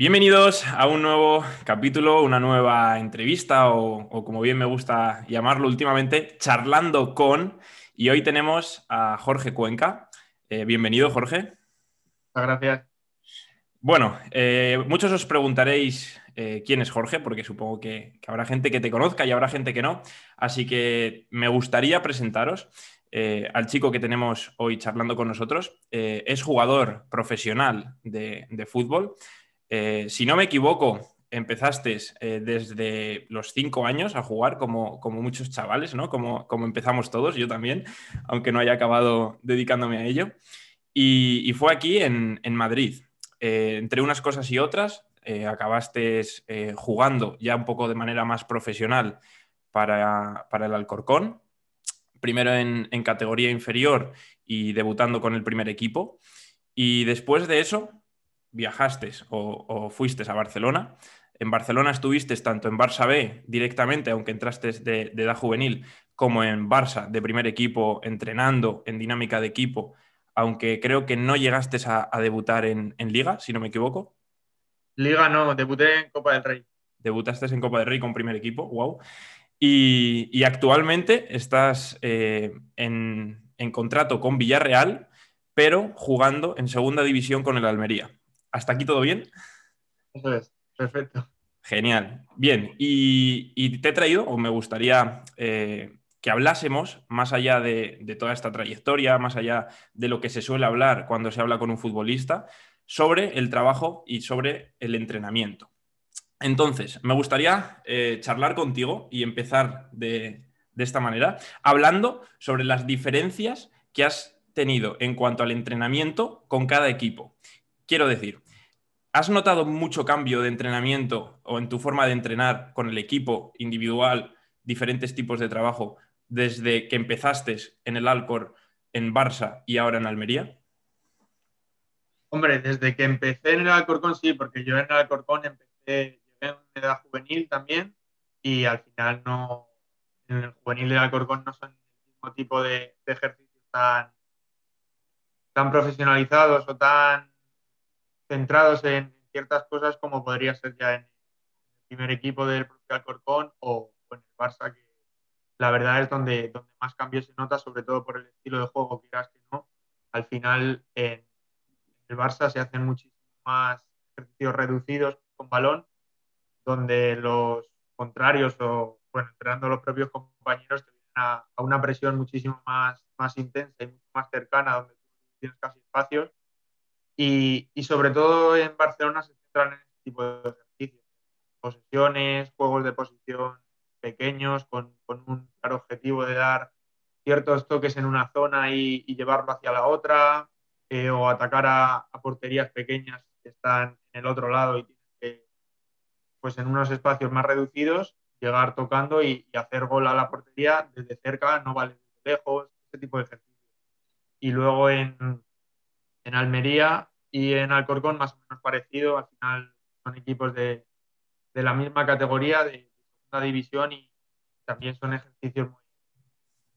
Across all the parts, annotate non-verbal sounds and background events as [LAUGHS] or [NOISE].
Bienvenidos a un nuevo capítulo, una nueva entrevista o, como bien me gusta llamarlo últimamente, charlando con. Y hoy tenemos a Jorge Cuenca. Eh, bienvenido, Jorge. Muchas gracias. Bueno, eh, muchos os preguntaréis eh, quién es Jorge, porque supongo que, habrá gente que te conozca y habrá gente que no. Así que me gustaría presentaros al chico que tenemos hoy charlando con nosotros. es jugador profesional de, de fútbol. Eh, si no me equivoco, empezaste eh, desde los cinco años a jugar como, muchos chavales, ¿no? Como, empezamos todos, yo también, aunque no haya acabado dedicándome a ello. Y, fue aquí en, Madrid. Eh, entre unas cosas y otras, acabaste jugando ya un poco de manera más profesional para, el Alcorcón, primero en, en categoría inferior y debutando con el primer equipo. Y después de eso, viajaste o, fuiste a Barcelona. En Barcelona estuviste tanto en Barça B directamente, aunque entraste de, edad juvenil, como en Barça de primer equipo, entrenando en dinámica de equipo, aunque creo que no llegaste a, debutar en, Liga, si no me equivoco. Liga no, debuté en Copa del Rey. Debutaste en Copa del Rey con primer equipo, wow. Y, actualmente estás eh, en, en contrato con Villarreal, pero jugando en segunda división con el Almería. ¿Hasta aquí todo bien? Eso es, perfecto. Genial. Bien, y, te he traído, o me gustaría eh, que hablásemos, más allá de, toda esta trayectoria, más allá de lo que se suele hablar cuando se habla con un futbolista, sobre el trabajo y sobre el entrenamiento. Entonces, me gustaría eh, charlar contigo y empezar de, de esta manera, hablando sobre las diferencias que has tenido en cuanto al entrenamiento con cada equipo Quiero decir, ¿has notado mucho cambio de entrenamiento o en tu forma de entrenar con el equipo individual, diferentes tipos de trabajo, desde que empezaste en el Alcor, en Barça y ahora en Almería? Hombre, desde que empecé en el Alcorcón sí, porque yo en el Alcorcón empecé, en edad juvenil también y al final no, en el juvenil del Alcorcón no son el mismo tipo de, ejercicios tan, tan profesionalizados o tan centrados en ciertas cosas como podría ser ya en el primer equipo del propio Alcorcón o, en el Barça, que la verdad es donde, donde más cambio se nota, sobre todo por el estilo de juego, que no. Al final, en el Barça se hacen muchísimos más ejercicios reducidos con balón, donde los contrarios o, bueno, entrenando los propios compañeros te vienen a, a, una presión muchísimo más, más intensa y más cercana, donde tienes casi espacios y, sobre todo en Barcelona se centran en este tipo de ejercicios. Posesiones, juegos de posición pequeños con, un claro objetivo de dar ciertos toques en una zona y, llevarlo hacia la otra, eh, o atacar a, porterías pequeñas que están en el otro lado y que, pues en unos espacios más reducidos, llegar tocando y, hacer gol a la portería desde cerca, no vale desde lejos, ese tipo de ejercicios. Y luego en, en Almería y en Alcorcón más o menos parecido. Al final son equipos de, la misma categoría, de segunda división y también son ejercicios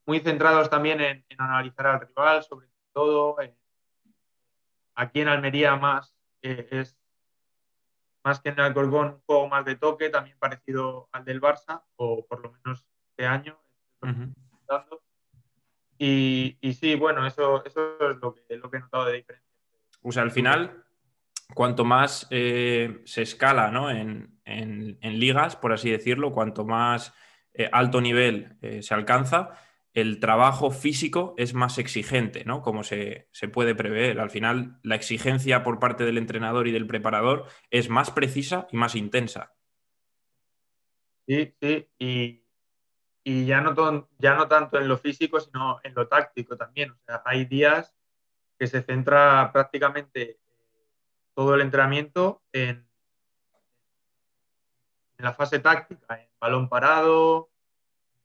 muy, centrados también en, analizar al rival, sobre todo. aquí en Almería más eh, es más que en Alcorcón un juego más de toque, también parecido al del Barça, o por lo menos este año. y, y, sí, bueno, eso, eso es lo que, lo que he notado de diferencia. O sea, al final, cuanto más eh, se escala en, ligas, por así decirlo, cuanto más eh, alto nivel eh, se alcanza, el trabajo físico es más exigente, ¿no? Como se, puede prever. Al final, la exigencia por parte del entrenador y del preparador es más precisa y más intensa. Sí, sí, y, ya, no ya no tanto en lo físico, sino en lo táctico también. O sea, hay días que se centra prácticamente todo el entrenamiento en, la fase táctica, en balón parado,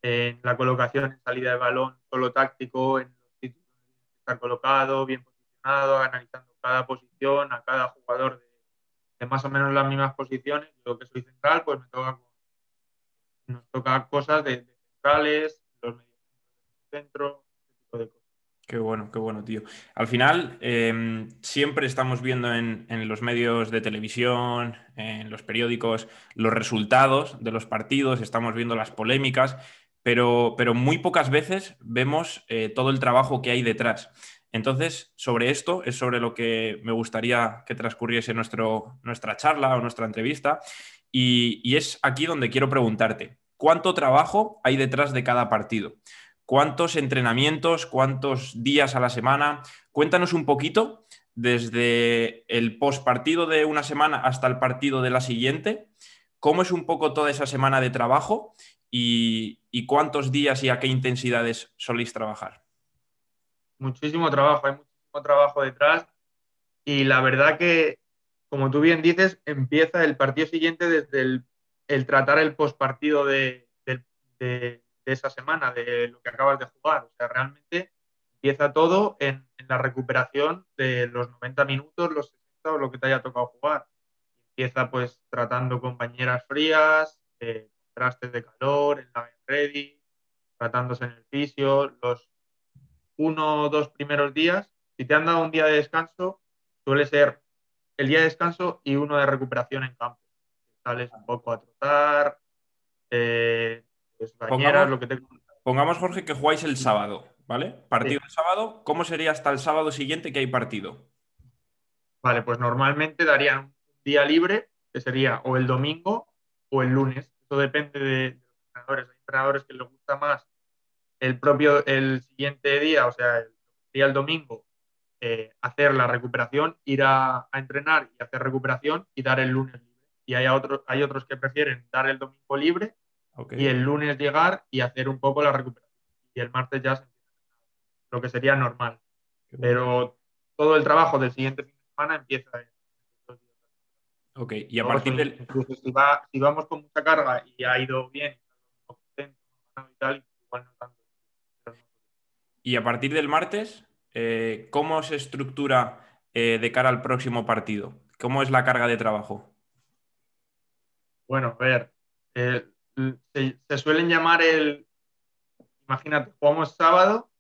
en la colocación en salida de balón solo táctico, en los sitios donde estar colocado, bien posicionado, analizando cada posición, a cada jugador de, más o menos las mismas posiciones. Yo que soy central, pues me toca nos toca cosas de, centrales, los medios del Qué bueno, qué bueno, tío. Al final, em, siempre estamos viendo en, los medios de televisión, en los periódicos, los resultados de los partidos, estamos viendo las polémicas, pero, pero muy pocas veces vemos eh, todo el trabajo que hay detrás. Entonces, sobre esto es sobre lo que me gustaría que transcurriese nuestro, nuestra charla o nuestra entrevista. Y, y es aquí donde quiero preguntarte, ¿cuánto trabajo hay detrás de cada partido? ¿Cuántos entrenamientos, cuántos días a la semana? Cuéntanos un poquito desde el post partido de una semana hasta el partido de la siguiente. ¿Cómo es un poco toda esa semana de trabajo y, cuántos días y a qué intensidades soléis trabajar? Muchísimo trabajo, hay muchísimo trabajo detrás y la verdad que, como tú bien dices, empieza el partido siguiente desde el, tratar el post partido de, de esa semana, de lo que acabas de jugar. O sea, realmente empieza todo en, la recuperación de los 90 minutos, los 60 o lo que te haya tocado jugar. Empieza pues tratando con bañeras frías, eh, trastes de calor, en la ready, tratándose en el fisio, los uno o dos primeros días. Si te han dado un día de descanso, suele ser el día de descanso y uno de recuperación en campo. Sales un poco a trotar, eh, pongamos, Jorge, que jugáis el sábado, ¿vale? Partido el sábado, ¿cómo sería hasta el sábado siguiente que hay partido? Vale, pues normalmente darían un día libre, que sería o el domingo o el lunes. Eso depende de, los entrenadores. Hay entrenadores que les gusta más el propio, el siguiente día, o sea, el día el domingo, eh, hacer la recuperación, ir a, entrenar y hacer recuperación y dar el lunes libre. Y hay, otros, hay otros que prefieren dar el domingo libre y el lunes llegar y hacer un poco la recuperación. Y el martes ya se lo que sería normal. Pero todo el trabajo del siguiente fin de semana empieza en Ok, y a partir del. Incluso si, vamos con mucha carga y ha ido bien, y a partir del martes, eh, ¿cómo se estructura eh, de cara al próximo partido? ¿Cómo es la carga de trabajo? Bueno, a ver, eh, se, suelen llamar el, imagínate, jugamos sábado,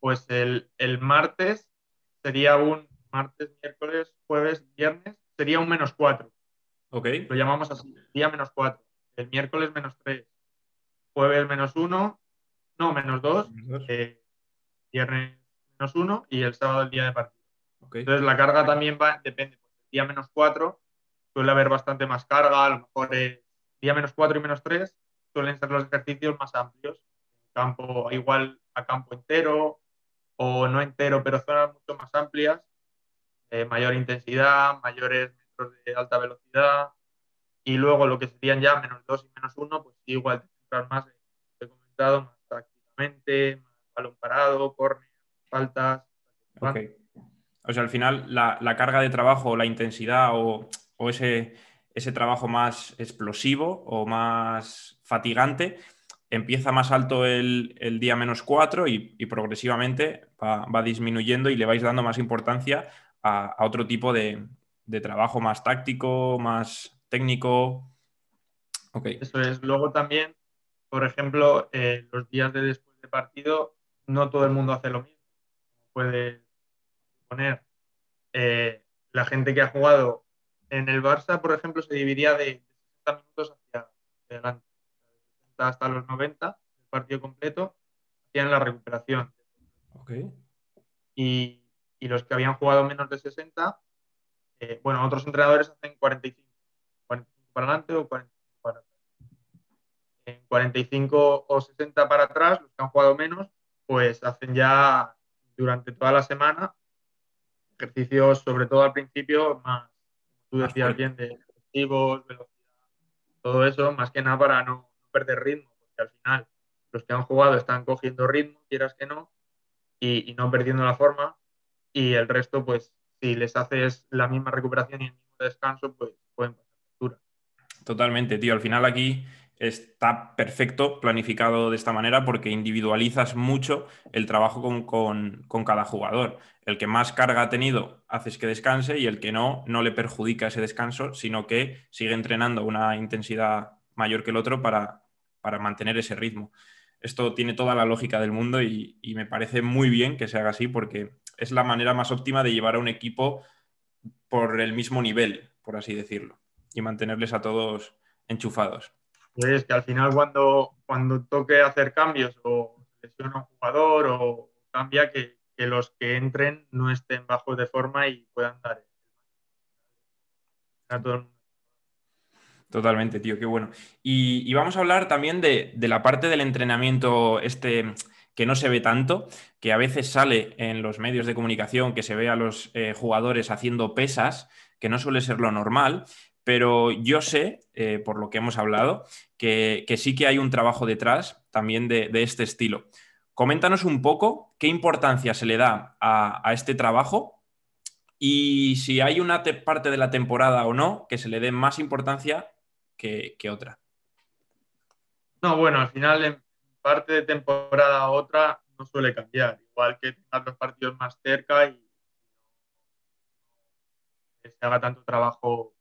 pues el, martes sería un martes, miércoles, jueves, viernes, sería un menos cuatro. Ok. Lo llamamos así, día menos cuatro. El miércoles menos tres. Jueves menos uno, no, menos dos. Eh, viernes menos uno y el sábado el día de partido. Entonces la carga también va, depende. Pues, el día menos cuatro suele haber bastante más carga, a lo mejor es día menos 4 y menos 3 suelen ser los ejercicios más amplios. Campo igual a campo entero o no entero, pero zonas mucho más amplias, eh, mayor intensidad, mayores metros de alta velocidad. Y luego lo que serían ya menos 2 y menos 1, pues igual más, he comentado, más prácticamente, más balón parado, córner, faltas. O sea, al final la, la carga de trabajo, la intensidad o, o ese ese trabajo más explosivo o más fatigante empieza más alto el, día menos 4 y, progresivamente va, disminuyendo y le vais dando más importancia a, otro tipo de, trabajo más táctico, más técnico. Okay. Eso es. Luego también, por ejemplo, eh, los días de después de partido, no todo el mundo hace lo mismo. Puede poner eh, la gente que ha jugado en el Barça, por ejemplo, se dividía de 60 minutos hacia adelante, hasta los 90, el partido completo, hacían la recuperación. Okay. Y, y, los que habían jugado menos de 60, eh, bueno, otros entrenadores hacen 45, 45 para adelante o 45 para atrás. En 45 o 60 para atrás, los que han jugado menos, pues hacen ya durante toda la semana ejercicios, sobre todo al principio, más, tú decías bien de objetivos, velocidad, todo eso, más que nada para no, perder ritmo, porque al final los que han jugado están cogiendo ritmo, quieras que no, y, no perdiendo la forma, y el resto, pues si les haces la misma recuperación y el mismo descanso, pues pueden pasar factura. Totalmente, tío. Al final aquí está perfecto planificado de esta manera porque individualizas mucho el trabajo con, cada jugador. El que más carga ha tenido haces que descanse y el que no, no le perjudica ese descanso, sino que sigue entrenando una intensidad mayor que el otro para, mantener ese ritmo. Esto tiene toda la lógica del mundo y, me parece muy bien que se haga así porque es la manera más óptima de llevar a un equipo por el mismo nivel, por así decirlo, y mantenerles a todos enchufados. Es que al final cuando, cuando toque hacer cambios o lesiona un jugador o cambia, que, los que entren no estén bajos de forma y puedan dar. Totalmente, tío, qué bueno. Y, vamos a hablar también de, la parte del entrenamiento este que no se ve tanto, que a veces sale en los medios de comunicación, que se ve a los eh, jugadores haciendo pesas, que no suele ser lo normal, pero yo sé, eh, por lo que hemos hablado, que, sí que hay un trabajo detrás también de, este estilo. Coméntanos un poco qué importancia se le da a este trabajo y si hay una parte de la temporada o no que se le dé más importancia que, otra. No, bueno, al final en parte de temporada a otra no suele cambiar, igual que tengas los partidos más cerca y se haga tanto trabajo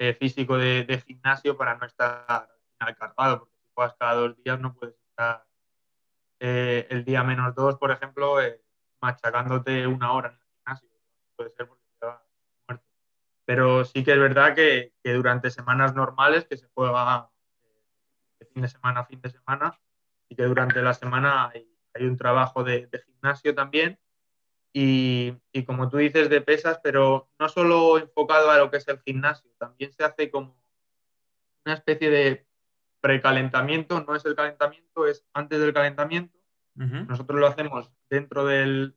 eh, físico de, gimnasio para no estar al cargado, porque si juegas cada dos días no puedes estar eh, el día menos dos, por ejemplo, eh, machacándote una hora en el gimnasio. Puede ser porque pero sí que es verdad que, durante semanas normales, que se juega de fin de semana a fin de semana, y que durante la semana hay, un trabajo de, gimnasio también. Y, como tú dices, de pesas, pero no solo enfocado a lo que es el gimnasio, también se hace como una especie de precalentamiento, no es el calentamiento, es antes del calentamiento. Nosotros lo hacemos dentro del,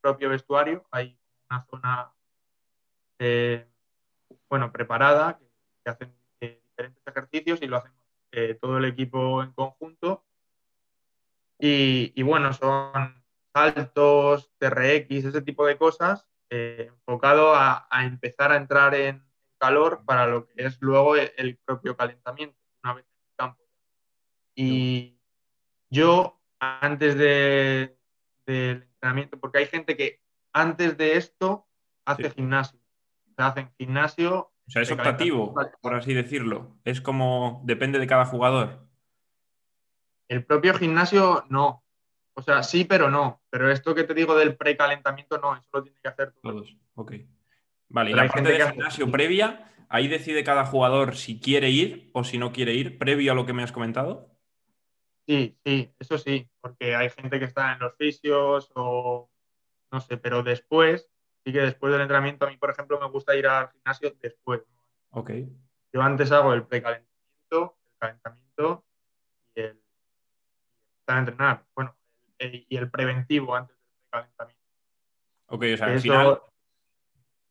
propio vestuario, hay una zona eh, bueno, preparada, que, hacen eh, diferentes ejercicios y lo hacemos eh, todo el equipo en conjunto. Y, bueno, son saltos, TRX, ese tipo de cosas, eh, enfocado a, empezar a entrar en calor para lo que es luego el, propio calentamiento, una vez en el campo. Y yo, antes del entrenamiento, porque hay gente que antes de esto hace gimnasio se hace en gimnasio. O sea, es optativo, por así decirlo. Es como depende de cada jugador. El propio gimnasio no. O sea, sí, pero no. Pero esto que te digo del precalentamiento no, eso lo tiene que hacer todos. Ok. Vale, y la parte de gimnasio previa, ahí decide cada jugador si quiere ir o si no quiere ir, previo a lo que me has comentado. Sí, sí, eso sí, porque hay gente que está en los fisios o no sé, pero después Así que después del entrenamiento, a mí, por ejemplo, me gusta ir al gimnasio después. Ok. Yo antes hago el precalentamiento, el calentamiento y el, para entrenar. Bueno, y el preventivo antes del precalentamiento. Ok, o sea, al final...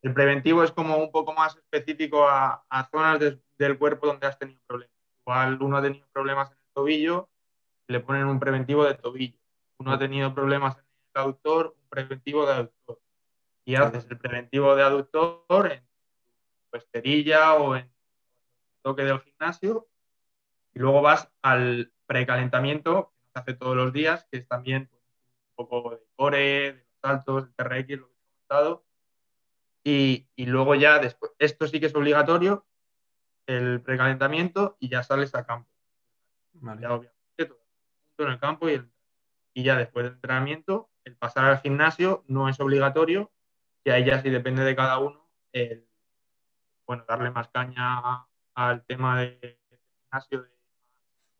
El preventivo es como un poco más específico a, zonas del cuerpo donde has tenido problemas. Igual uno ha tenido problemas en el tobillo, le ponen un preventivo de tobillo. Uno ha tenido problemas en el aductor, un preventivo de aductor y haces el preventivo de aductor en tu esterilla o en el toque del gimnasio y luego vas al precalentamiento hace todos los días, que es también pues, un poco de core, de los saltos, el TRX, lo que he comentado. Y, y, luego ya después, esto sí que es obligatorio, el precalentamiento y ya sales a campo. Ya obviamente todo en el campo y, y ya después del entrenamiento, el pasar al gimnasio no es obligatorio, y ahí ya sí depende de cada uno, bueno, darle más caña al tema de gimnasio, de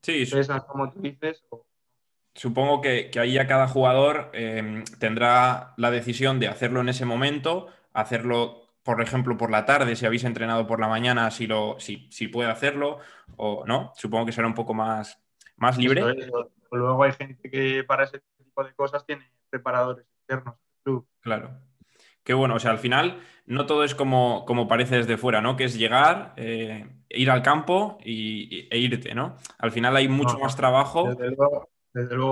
sí, pesas, como tú dices. Supongo que, ahí ya cada jugador em, tendrá la decisión de hacerlo en ese momento, hacerlo, por ejemplo, por la tarde, si habéis entrenado por la mañana, si, lo, si, si puede hacerlo o no. Supongo que será un poco más, más libre. Luego hay gente que para ese tipo de cosas tiene preparadores externos. Claro. Qué bueno, o sea, al final no todo es como, como parece desde fuera, ¿no? Que es llegar, eh, ir al campo y, e irte, ¿no? Al final hay mucho más trabajo. Desde luego,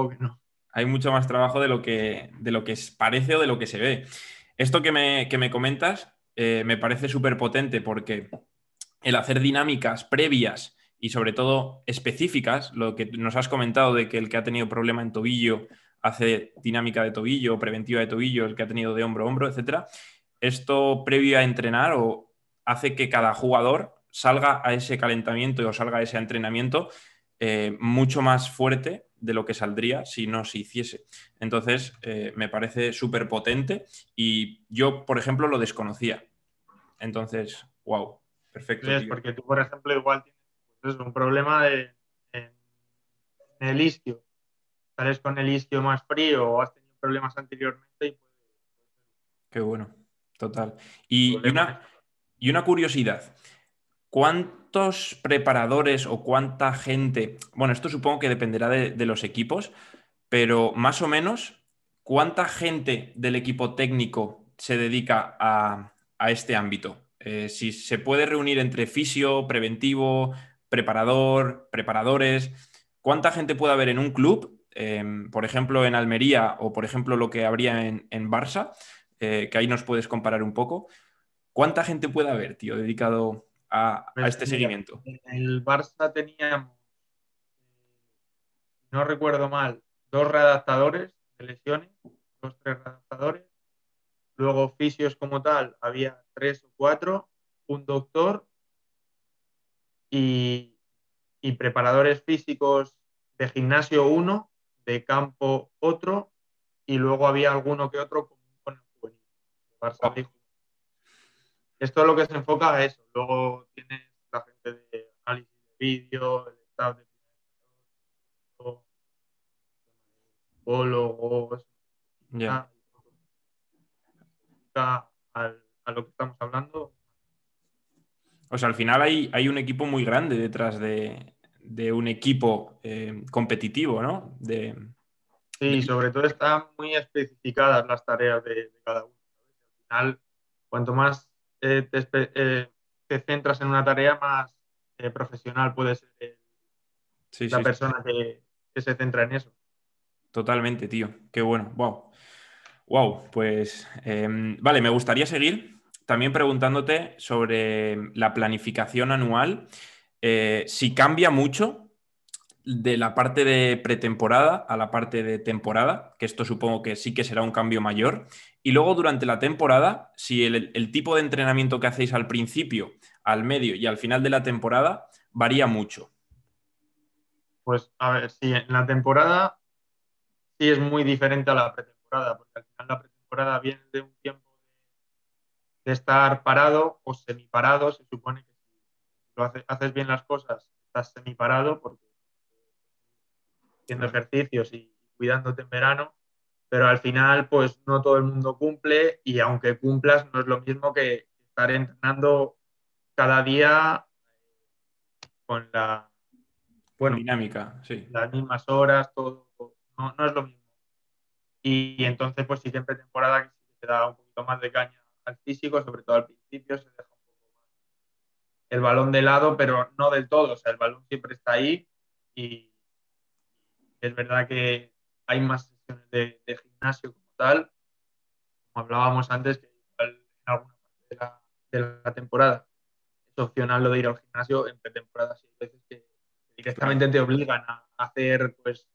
que no. Hay mucho más trabajo de lo que, de lo que parece o de lo que se ve. Esto que me, comentas eh, me parece súper potente porque el hacer dinámicas previas y sobre todo específicas, lo que nos has comentado de que el que ha tenido problema en tobillo hace dinámica de tobillo, preventiva de tobillo, el que ha tenido de hombro a hombro, etcétera. Esto previo a entrenar o hace que cada jugador salga a ese calentamiento o salga a ese entrenamiento eh, mucho más fuerte de lo que saldría si no se hiciese. Entonces, eh, me parece súper potente y yo, por ejemplo, lo desconocía. Entonces, wow, perfecto. Es porque tú, por ejemplo, igual tienes pues un problema de, en, el isquio. Sales con el isquio más frío o has tenido problemas anteriormente y Qué bueno, total. Y, una, y una curiosidad. ¿Cuántos preparadores o cuánta gente, bueno, esto supongo que dependerá de, los equipos, pero más o menos, ¿cuánta gente del equipo técnico se dedica a, este ámbito? Eh, si se puede reunir entre fisio, preventivo, preparador, preparadores, ¿cuánta gente puede haber en un club? Em, por ejemplo, en Almería o por ejemplo lo que habría en, Barça, eh, que ahí nos puedes comparar un poco. ¿Cuánta gente puede haber, tío, dedicado a, pues este seguimiento? En el Barça teníamos, no recuerdo mal, dos redactadores de lesiones, dos, tres redactadores. Luego fisios como tal, había tres o cuatro, un doctor y, preparadores físicos de gimnasio uno, de campo otro, y luego había alguno que otro con el juvenil. Barça esto es lo que se enfoca a eso. Luego tienes la gente de análisis de vídeo, el staff de psicólogos, ya. A, a, lo que estamos hablando. O sea, al final hay, hay un equipo muy grande detrás de, un equipo eh, competitivo, ¿no? De, sí, sobre todo están muy especificadas las tareas de, cada uno. Al final, cuanto más eh, eh, te, centras en una tarea más eh, profesional, puede ser la persona Que, se centra en eso. Totalmente, tío. Qué bueno. Wow. Wow, pues em, vale, me gustaría seguir también preguntándote sobre la planificación anual. si cambia mucho de la parte de pretemporada a la parte de temporada, que esto supongo que sí que será un cambio mayor, y luego durante la temporada, si el, tipo de entrenamiento que hacéis al principio, al medio y al final de la temporada varía mucho. Pues a ver, sí, en la temporada sí es muy diferente a la pretemporada, porque al final la pretemporada viene de un tiempo de, estar parado o semiparado, se supone que si lo haces bien las cosas, estás semiparado porque haciendo ejercicios y cuidándote en verano, pero al final pues no todo el mundo cumple y aunque cumplas no es lo mismo que estar entrenando cada día con la bueno, dinámica, sí. Las mismas horas, todo, no, es lo mismo. Y, entonces pues sí que en pretemporada se da un poquito más de caña al físico, sobre todo al principio se deja un poco más el balón de lado, pero no del todo, o sea, el balón siempre está ahí y es verdad que hay más de, gimnasio como tal, como hablábamos antes, que en alguna parte de la, temporada es opcional lo de ir al gimnasio en pretemporada, hay veces que directamente te obligan a hacer pues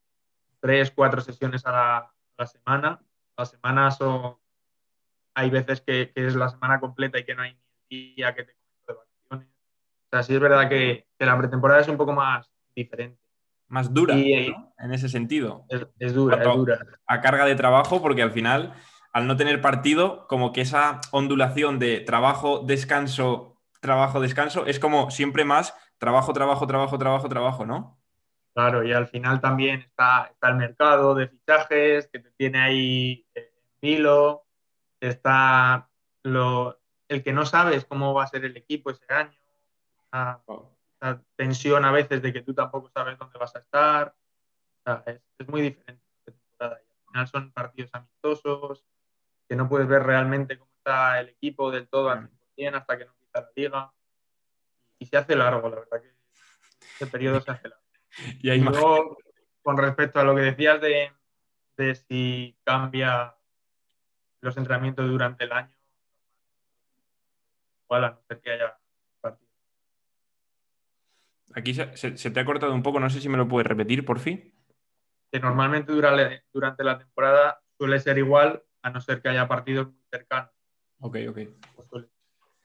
tres, cuatro sesiones a la, semana. La semana son, hay veces que, es la semana completa y que no hay ni día que te de vacaciones. O sea, sí es verdad que, que la pretemporada es un poco más diferente más dura en ese sentido. Es, dura, es dura. A carga de trabajo, porque al final, al no tener partido, como que esa ondulación de trabajo, descanso, trabajo, descanso, es como siempre más trabajo, trabajo, trabajo, trabajo, trabajo, ¿no? Claro, y al final también está, está el mercado de fichajes que te tiene ahí en filo, está lo, el que no sabes cómo va a ser el equipo ese año tensión a veces de que tú tampoco sabes dónde vas a estar. es, muy diferente al final son partidos amistosos, que no puedes ver realmente cómo está el equipo del todo al 100% hasta que no empieza la liga. Y se hace largo, la verdad que ese periodo se hace largo. [LAUGHS] Y, luego, con respecto a lo que decías de, de si cambia los entrenamientos durante el año, igual a no ser que haya Aquí se, te ha cortado un poco, no sé si me lo puedes repetir, por fin. Que normalmente durante la temporada suele ser igual, a no ser que haya partidos muy cercanos. Ok, ok.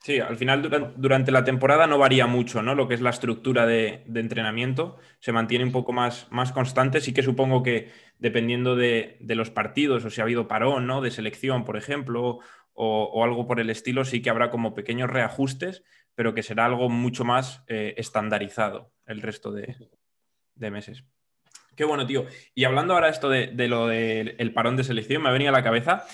Sí, al final durante, la temporada no varía mucho, ¿no? Lo que es la estructura de, entrenamiento, se mantiene un poco más, más constante. Sí que supongo que dependiendo de, los partidos o si ha habido parón, ¿no? De selección, por ejemplo, o, algo por el estilo, sí que habrá como pequeños reajustes, pero que será algo mucho más eh, estandarizado el resto de, meses. Qué bueno, tío. Y hablando ahora esto de, lo del parón de selección, me ha venido a la cabeza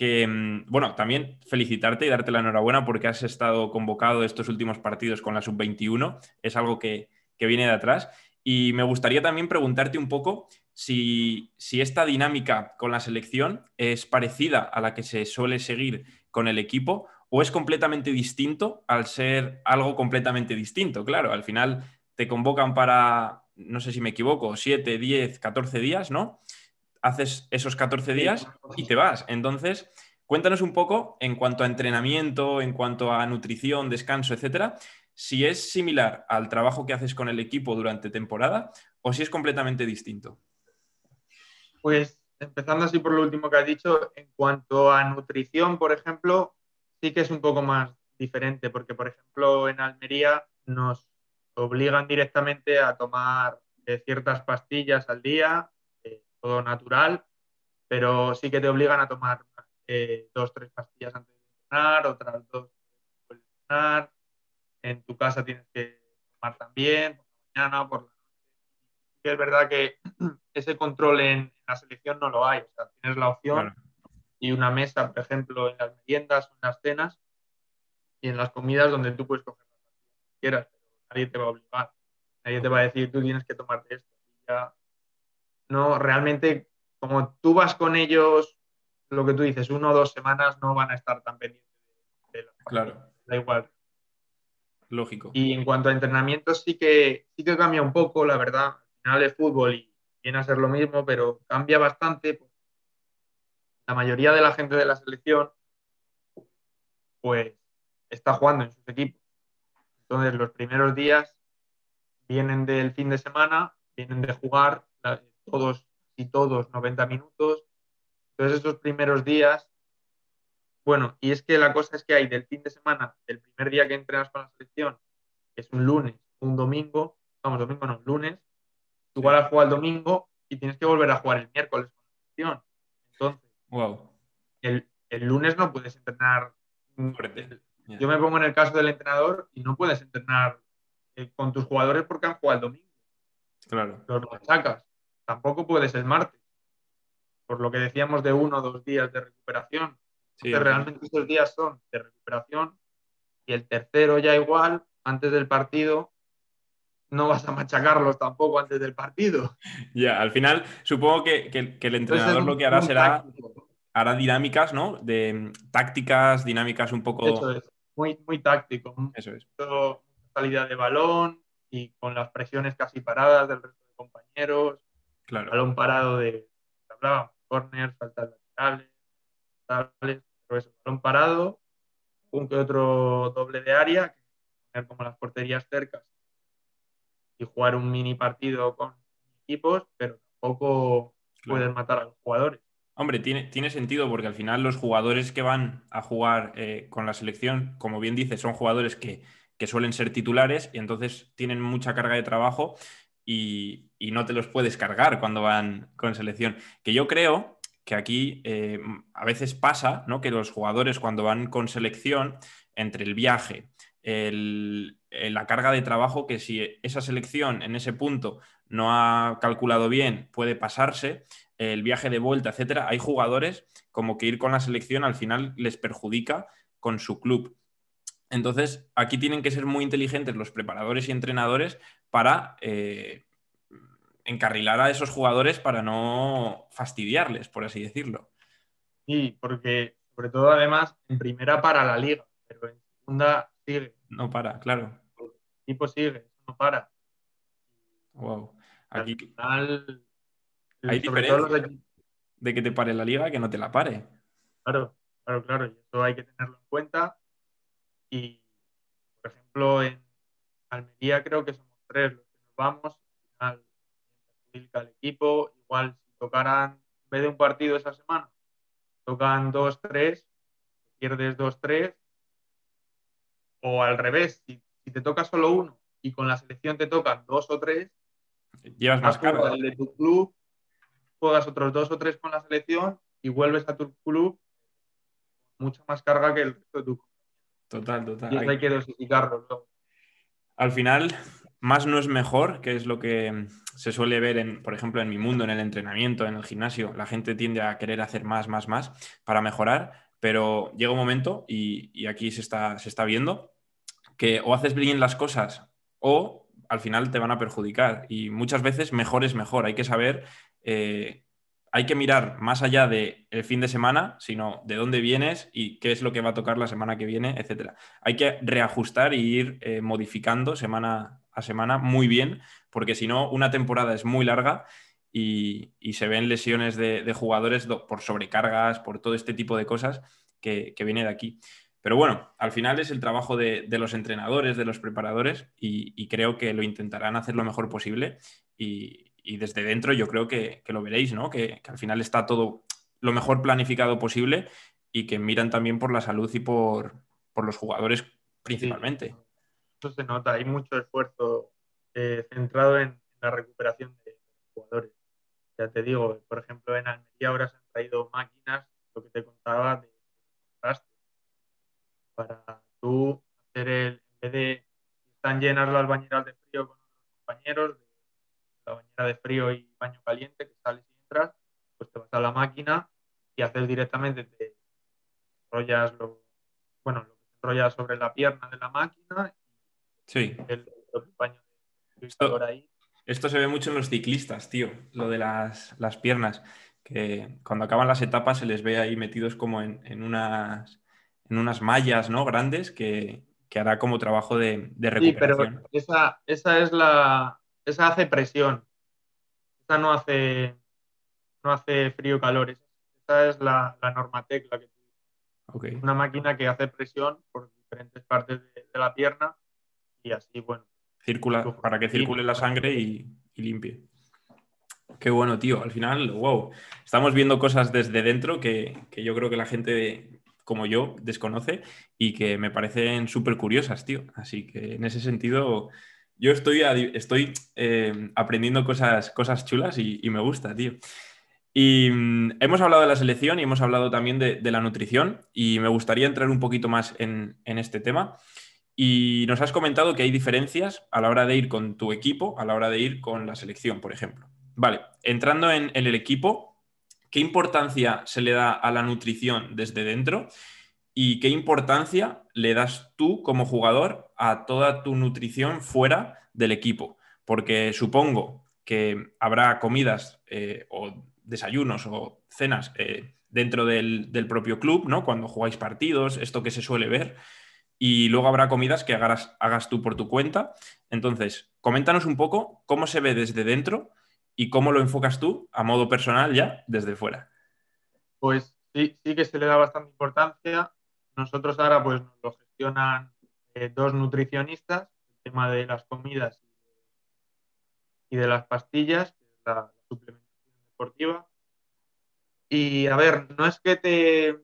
que, mm, bueno, también felicitarte y darte la enhorabuena porque has estado convocado estos últimos partidos con la sub-21, es algo que, viene de atrás. Y me gustaría también preguntarte un poco si, esta dinámica con la selección es parecida a la que se suele seguir con el equipo o es completamente distinto al ser algo completamente distinto. Claro, al final te convocan para, no sé si me equivoco, 7, 10, 14 días, ¿no? haces esos 14 días y te vas. Entonces, cuéntanos un poco en cuanto a entrenamiento, en cuanto a nutrición, descanso, etcétera, si es similar al trabajo que haces con el equipo durante temporada o si es completamente distinto. Pues empezando así por lo último que has dicho, en cuanto a nutrición, por ejemplo, sí que es un poco más diferente, porque por ejemplo en Almería nos obligan directamente a tomar eh, ciertas pastillas al día todo natural, pero sí que te obligan a tomar eh, dos, tres pastillas antes de entrenar, otras dos después de entrenar. En tu casa tienes que tomar también, por la mañana, por la noche. Es verdad que [CLEARS THROAT] ese control en, la selección no lo hay. O sea, tienes la opción y una mesa, por ejemplo, en las meriendas en las cenas y en las comidas donde tú puedes coger las que quieras, pero nadie te va a obligar. Nadie te va a decir, tú tienes que tomarte esto. Y ya no, realmente, como tú vas con ellos, lo que tú dices, uno o dos semanas no van a estar tan pendientes de, la Claro. Da igual. Lógico. Y en cuanto a entrenamiento, sí que, sí que cambia un poco, la verdad. Al final es fútbol y viene a ser lo mismo, pero cambia bastante. La mayoría de la gente de la selección, pues, está jugando en sus equipos. Entonces, los primeros días vienen del fin de semana, vienen de jugar todos y todos 90 minutos. Entonces, esos primeros días, bueno, y es que la cosa es que hay del fin de semana, del primer día que entrenas con la selección, que es un lunes, un domingo, vamos, domingo no, lunes, tú vas a jugar el domingo y tienes que volver a jugar el miércoles con la selección. Entonces, wow. el, lunes no puedes entrenar. Yo me pongo en el caso del entrenador y no puedes entrenar eh, con tus jugadores porque han jugado el domingo. Claro. Los sacas tampoco puedes el martes, por lo que decíamos de uno o dos días de recuperación. Sí, realmente esos días son de recuperación y el tercero ya igual, antes del partido, no vas a machacarlos tampoco antes del partido. [LAUGHS] Ya, al final supongo que, el entrenador lo que hará será hará dinámicas, ¿no? De mm, tácticas, dinámicas un poco. Eso es, muy, muy táctico. Eso es. salida de balón y con las presiones casi paradas del resto de compañeros. Claro. Balón parado de, hablábamos, corner, faltas laterales, pero eso, balón parado, un que otro doble de área, tener como las porterías cercas y jugar un mini partido con equipos, pero tampoco pueden matar a los jugadores. Hombre, tiene, tiene, sentido porque al final los jugadores que van a jugar eh, con la selección, como bien dice, son jugadores que, que, suelen ser titulares y entonces tienen mucha carga de trabajo y, no te los puedes cargar cuando van con selección. Que yo creo que aquí eh, a veces pasa ¿no? que los jugadores cuando van con selección, entre el viaje, la carga de trabajo, que si esa selección en ese punto no ha calculado bien, puede pasarse, el viaje de vuelta, etcétera, hay jugadores como que ir con la selección al final les perjudica con su club. Entonces, aquí tienen que ser muy inteligentes los preparadores y entrenadores para eh, encarrilar a esos jugadores para no fastidiarles, por así decirlo. Sí, porque sobre todo además en primera para la liga, pero en segunda sigue. No para, claro. El equipo sigue, no para. Wow. Aquí al hay diferencia de que te pare la liga que no te la pare. Claro, claro, claro. Y eso hay que tenerlo en cuenta. Y, por ejemplo, en Almería creo que somos tres los que nos vamos, al final al equipo, igual si tocaran, en vez de un partido esa semana, tocan dos, tres, pierdes dos, tres, o al revés, si, te toca solo uno y con la selección te tocan dos o tres, llevas más carga. El de tu club, juegas otros dos o tres con la selección y vuelves a tu club mucha más carga que el resto de tu club. Total, total. Y eso hay que dosificarlo Al final, más no es mejor, que es lo que se suele ver, en, por ejemplo, en mi mundo, en el entrenamiento, en el gimnasio. La gente tiende a querer hacer más, más, más para mejorar, pero llega un momento, y, aquí se está, se está viendo, que o haces bien las cosas o al final te van a perjudicar. Y muchas veces mejor es mejor. Hay que saber, eh, hay que mirar más allá del el fin de semana, sino de dónde vienes y qué es lo que va a tocar la semana que viene, etc. Hay que reajustar y ir eh, modificando semana a semana muy bien, porque si no, una temporada es muy larga y, se ven lesiones de, jugadores por sobrecargas, por todo este tipo de cosas que, viene de aquí. Pero bueno, al final es el trabajo de, los entrenadores, de los preparadores, y, creo que lo intentarán hacer lo mejor posible. Y, desde dentro yo creo que, lo veréis, ¿no? Que, al final está todo lo mejor planificado posible y que miran también por la salud y por, los jugadores principalmente. eso se nota, hay mucho esfuerzo eh, centrado en la recuperación de jugadores ya te digo, por ejemplo, en Almería ahora se han traído máquinas, lo que te contaba, de para tú hacer el, en vez de, están llenas las bañeras de frío con otros compañeros, la bañera de frío y baño caliente, que sales y entras, pues te vas a la máquina y haces directamente, te enrollas lo, bueno, lo que te enrollas sobre la pierna de la máquina y sí. el, baño de Esto, ahí esto se ve mucho en los ciclistas, tío, lo de las, piernas, que cuando acaban las etapas se les ve ahí metidos como en, unas, en unas mallas ¿no? grandes que, hará como trabajo de, recuperación. Sí, pero esa, esa es la. Esa hace presión. Esa no hace, no hace frío-calor. Esa es la, la Normatec, la que okay. Una máquina que hace presión por diferentes partes de la pierna y así, bueno, Circula, para que circule la sangre y, limpie. Qué bueno, tío. Al final, wow. Estamos viendo cosas desde dentro que, yo creo que la gente como yo desconoce y que me parecen súper curiosas, tío. Así que en ese sentido, yo estoy, estoy eh, aprendiendo cosas, cosas chulas y, me gusta, tío. Y mm, hemos hablado de la selección y hemos hablado también de, la nutrición y me gustaría entrar un poquito más en, en este tema. Y nos has comentado que hay diferencias a la hora de ir con tu equipo, a la hora de ir con la selección, por ejemplo. Vale, entrando en, el equipo, ¿qué importancia se le da a la nutrición desde dentro? ¿Y qué importancia le das tú como jugador a toda tu nutrición fuera del equipo? Porque supongo que habrá comidas eh, o desayunos o cenas eh, dentro del, del, propio club, ¿no? Cuando jugáis partidos, esto que se suele ver y luego habrá comidas que hagas, hagas tú por tu cuenta. Entonces, coméntanos un poco cómo se ve desde dentro y cómo lo enfocas tú a modo personal ya desde fuera. Pues sí, sí que se le da bastante importancia. Nosotros ahora pues nos lo gestionan eh, dos nutricionistas, el tema de las comidas y de las pastillas, la suplementación deportiva. Y a ver, no es que te,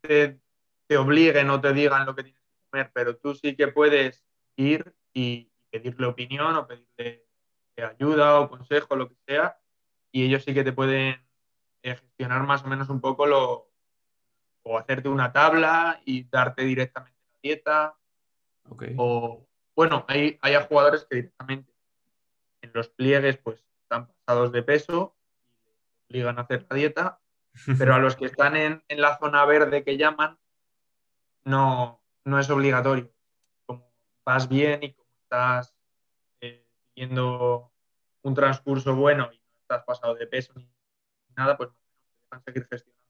te te obliguen o te digan lo que tienes que comer, pero tú sí que puedes ir y pedirle opinión o pedirle ayuda o consejo, lo que sea, y ellos sí que te pueden eh, gestionar más o menos un poco lo, o hacerte una tabla y darte directamente la dieta. O, bueno, hay, hay jugadores que directamente en los pliegues pues están pasados de peso y obligan a hacer la dieta, [LAUGHS] pero a los que están en, en la zona verde que llaman, no, no es obligatorio. Como vas bien y como estás eh, siguiendo un transcurso bueno y no estás pasado de peso ni nada, pues te dejan seguir gestionando.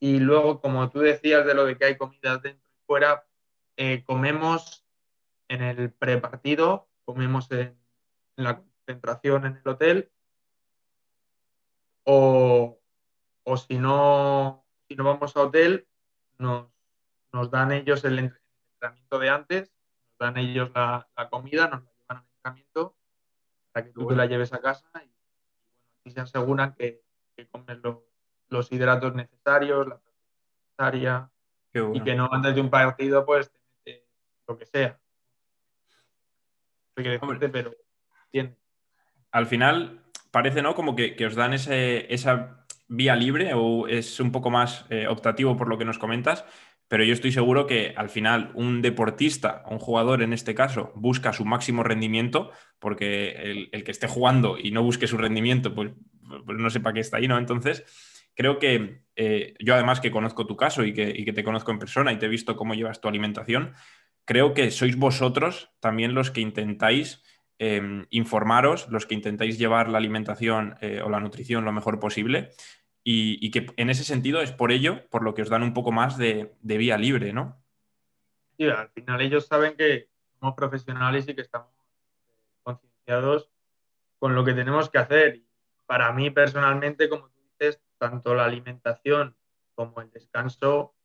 Y luego, como tú decías de lo de que hay comidas dentro y fuera, eh, comemos en el prepartido, comemos en, la concentración en el hotel, o, o si no, si no vamos a hotel, nos, nos dan ellos el entrenamiento de antes, nos dan ellos la, comida, nos la para que tú te la lleves a casa y, así se aseguran que, que comes los hidratos necesarios, la necesaria. y que no antes de un partido pues lo que sea. pero Al final parece, ¿no? Como que, os dan esa vía libre o es un poco más eh, optativo por lo que nos comentas, pero yo estoy seguro que al final un deportista, un jugador en este caso, busca su máximo rendimiento, porque el, que esté jugando y no busque su rendimiento, pues, pues no sepa qué está ahí, ¿no? Entonces, creo que eh, yo además que conozco tu caso y que, te conozco en persona y te he visto cómo llevas tu alimentación, creo que sois vosotros también los que intentáis em, informaros, los que intentáis llevar la alimentación eh, o la nutrición lo mejor posible y, que en ese sentido es por ello por lo que os dan un poco más de, vía libre, ¿no? Sí, al final ellos saben que somos profesionales y que estamos concienciados con lo que tenemos que hacer. Para mí personalmente, como tú dices, tanto la alimentación como el descanso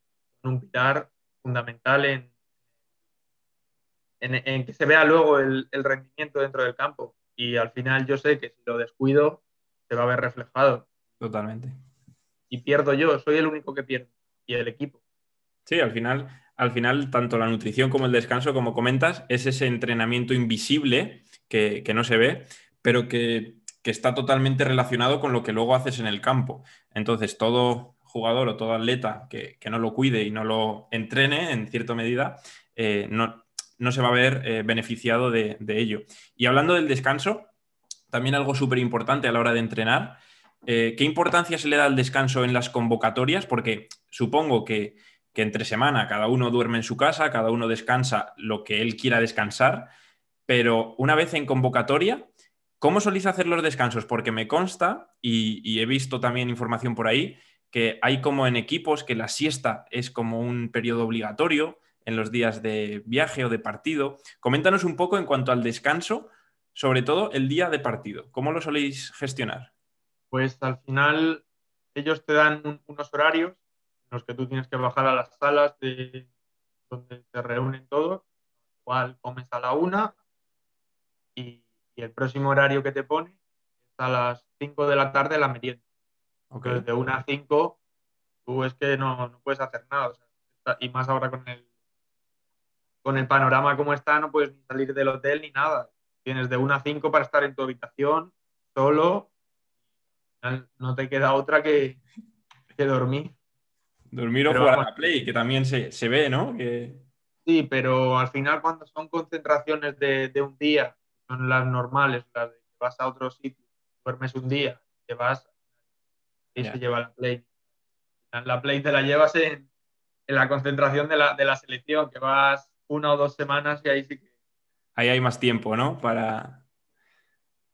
son un pilar fundamental en, en, que se vea luego el, el, rendimiento dentro del campo. Y al final yo sé que si lo descuido, se va a ver reflejado. Totalmente y pierdo yo, soy el único que pierde y el equipo. Sí, al final, al final, tanto la nutrición como el descanso, como comentas, es ese entrenamiento invisible que, no se ve, pero que, está totalmente relacionado con lo que luego haces en el campo. Entonces, todo jugador o todo atleta que, no lo cuide y no lo entrene en cierta medida, eh, no, no, se va a ver eh, beneficiado de, de ello. Y hablando del descanso, también algo súper importante a la hora de entrenar eh, ¿qué importancia se le da al descanso en las convocatorias? Porque supongo que, entre semana cada uno duerme en su casa, cada uno descansa lo que él quiera descansar, pero una vez en convocatoria, ¿cómo solís hacer los descansos? Porque me consta, y, he visto también información por ahí, que hay como en equipos que la siesta es como un periodo obligatorio en los días de viaje o de partido. Coméntanos un poco en cuanto al descanso, sobre todo el día de partido. ¿Cómo lo soléis gestionar? Pues al final ellos te dan unos horarios en los que tú tienes que bajar a las salas de donde se reúnen todos, cual comes a la una y, el próximo horario que te pone es a las 5 de la tarde la merienda. Okay. de una a 5 tú es que no, puedes hacer nada. y más ahora con el, con el panorama como está, no puedes ni salir del hotel ni nada. Tienes de una a 5 para estar en tu habitación solo no te queda otra que, dormir. Dormir o jugar a la Play, que también se, ve, ¿no? Sí, pero al final cuando son concentraciones de, un día, son las normales, las de que vas a otro sitio, duermes un día, te vas y se lleva la Play. La Play te la llevas en, la concentración de la, de la selección, que vas una o dos semanas y ahí sí que... Ahí hay más tiempo, ¿no? Para,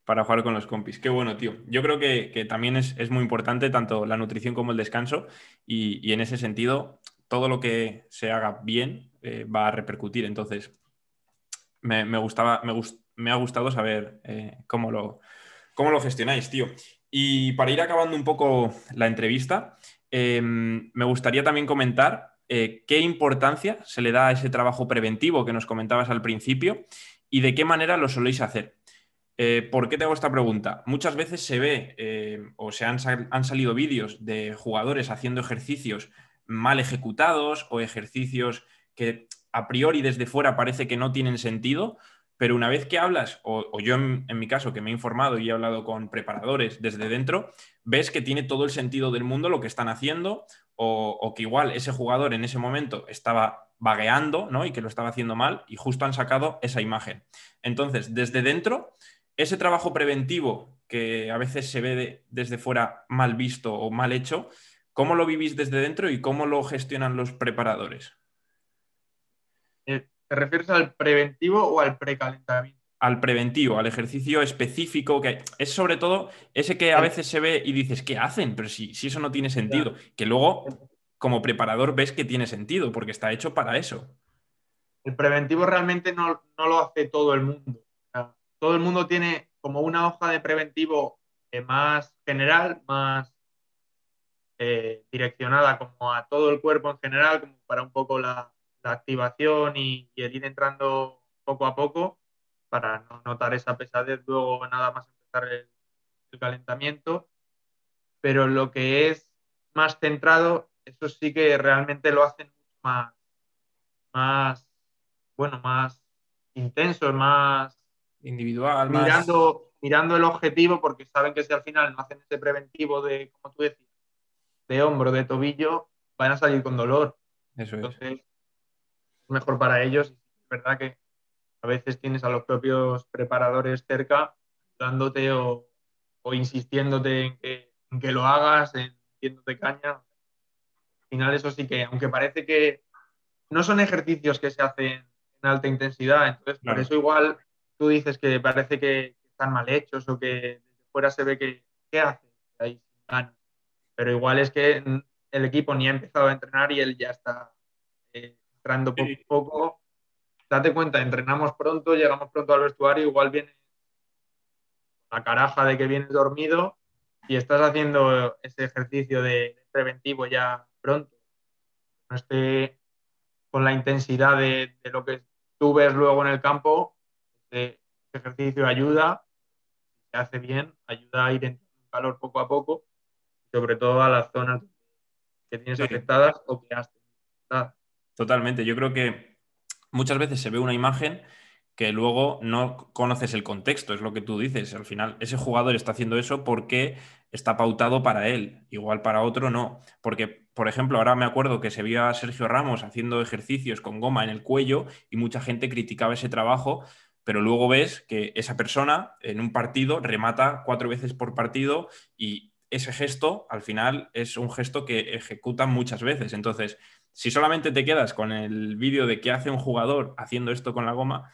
para jugar con los compis. Qué bueno, tío. Yo creo que, también es, muy importante tanto la nutrición como el descanso y, en ese sentido todo lo que se haga bien eh, va a repercutir. Entonces, me, gustaba, me, ha gustado saber eh, cómo, lo, cómo lo gestionáis, tío. Y para ir acabando un poco la entrevista, em, me gustaría también comentar eh, qué importancia se le da a ese trabajo preventivo que nos comentabas al principio y de qué manera lo soléis hacer. Eh, ¿Por qué te hago esta pregunta? Muchas veces se ve eh, o se han, salido vídeos de jugadores haciendo ejercicios mal ejecutados o ejercicios que a priori desde fuera parece que no tienen sentido, pero una vez que hablas, o, yo en, mi caso que me he informado y he hablado con preparadores desde dentro, ves que tiene todo el sentido del mundo lo que están haciendo o, o que igual ese jugador en ese momento estaba vagueando ¿no? y que lo estaba haciendo mal y justo han sacado esa imagen. Entonces, desde dentro ese trabajo preventivo que a veces se ve desde fuera mal visto o mal hecho, ¿cómo lo vivís desde dentro y cómo lo gestionan los preparadores? Eh, ¿Te refieres al preventivo o al precalentamiento? Al preventivo, al ejercicio específico, que es sobre todo ese que a veces se ve y dices, ¿qué hacen? Pero si, si eso no tiene sentido, que luego como preparador ves que tiene sentido, porque está hecho para eso. El preventivo realmente no, no lo hace todo el mundo todo el mundo tiene como una hoja de preventivo eh, más general, más eh, direccionada como a todo el cuerpo en general, como para un poco la, activación y, el ir entrando poco a poco para no notar esa pesadez luego nada más empezar el, calentamiento. Pero lo que es más centrado, eso sí que realmente lo hacen más, más, bueno, más intensos, más individual, mirando, mirando el objetivo, porque saben que si al final no hacen ese preventivo de, como tú decías, de hombro, de tobillo, van a salir con dolor. Eso Entonces, es. mejor para ellos. Es verdad que a veces tienes a los propios preparadores cerca dándote o, insistiéndote en que, en que, lo hagas, en metiéndote caña. Al final, eso sí que, aunque parece que no son ejercicios que se hacen en alta intensidad, entonces por eso igual tú dices que parece que están mal hechos o que desde fuera se ve que ¿qué hace ahí Pero igual es que el equipo ni ha empezado a entrenar y él ya está eh, entrando poco a poco. Date cuenta, entrenamos pronto, llegamos pronto al vestuario, igual viene la caraja de que vienes dormido y estás haciendo ese ejercicio de, preventivo ya pronto. No esté con la intensidad de, lo que tú ves luego en el campo. Ese ejercicio ayuda, se hace bien, ayuda a ir en calor poco a poco, sobre todo a las zonas que tienes afectadas o que has tenido Totalmente. Yo creo que muchas veces se ve una imagen que luego no conoces el contexto, es lo que tú dices. Al final, ese jugador está haciendo eso porque está pautado para él, igual para otro no. Porque, por ejemplo, ahora me acuerdo que se vio a Sergio Ramos haciendo ejercicios con goma en el cuello y mucha gente criticaba ese trabajo, pero luego ves que esa persona en un partido remata cuatro veces por partido y ese gesto al final es un gesto que ejecutan muchas veces. Entonces, si solamente te quedas con el vídeo de qué hace un jugador haciendo esto con la goma,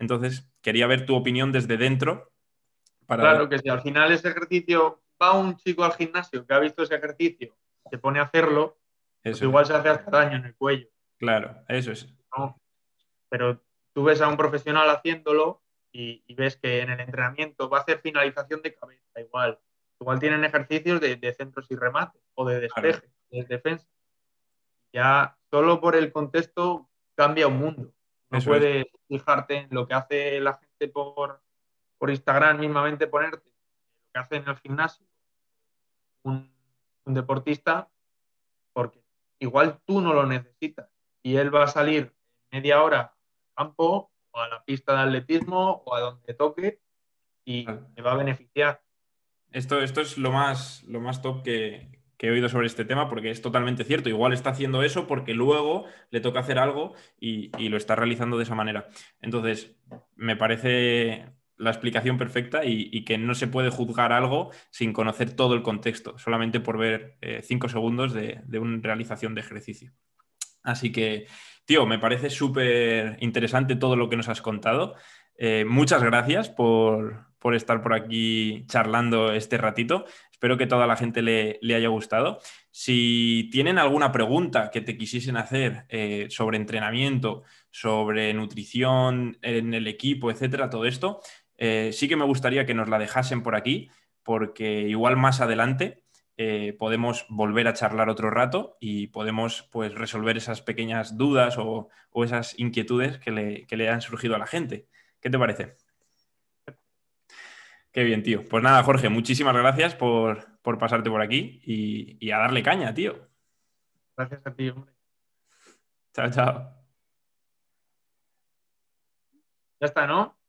entonces, quería ver tu opinión desde dentro. Claro que si al final ese ejercicio va un chico al gimnasio que ha visto ese ejercicio, se pone a hacerlo, pues igual se hace hasta daño en el cuello. Claro, eso es. Pero tú ves a un profesional haciéndolo y, ves que en el entrenamiento va a hacer finalización de cabeza igual. Igual tienen ejercicios de, centros y remate o de despeje, de defensa. Ya solo por el contexto cambia un mundo. No puedes fijarte en lo que hace la gente por, por Instagram, mismamente ponerte lo que hace en el gimnasio un, deportista, porque igual tú no lo necesitas y él va a salir media hora campo o a la pista de atletismo o a donde toque y te va a beneficiar. Esto, esto es lo más, lo más top que, que he oído sobre este tema, porque es totalmente cierto. Igual está haciendo eso porque luego le toca hacer algo y, lo está realizando de esa manera. Entonces, me parece la explicación perfecta y, que no se puede juzgar algo sin conocer todo el contexto, solamente por ver eh, cinco segundos de, una realización de ejercicio. Así que, tío, me parece súper interesante todo lo que nos has contado. Eh, muchas gracias por, por estar por aquí charlando este ratito. Espero que toda la gente le, haya gustado. Si tienen alguna pregunta que te quisiesen hacer eh, sobre entrenamiento, sobre nutrición en el equipo, etcétera, todo esto, eh, sí que me gustaría que nos la dejasen por aquí, porque igual más adelante eh, podemos volver a charlar otro rato y podemos pues, resolver esas pequeñas dudas o, esas inquietudes que le, que le han surgido a la gente. ¿Qué te parece? Qué bien, tío. Pues nada, Jorge, muchísimas gracias por, pasarte por aquí y, a darle caña, tío. Gracias a ti, hombre. Chao, chao. Ya está, ¿no?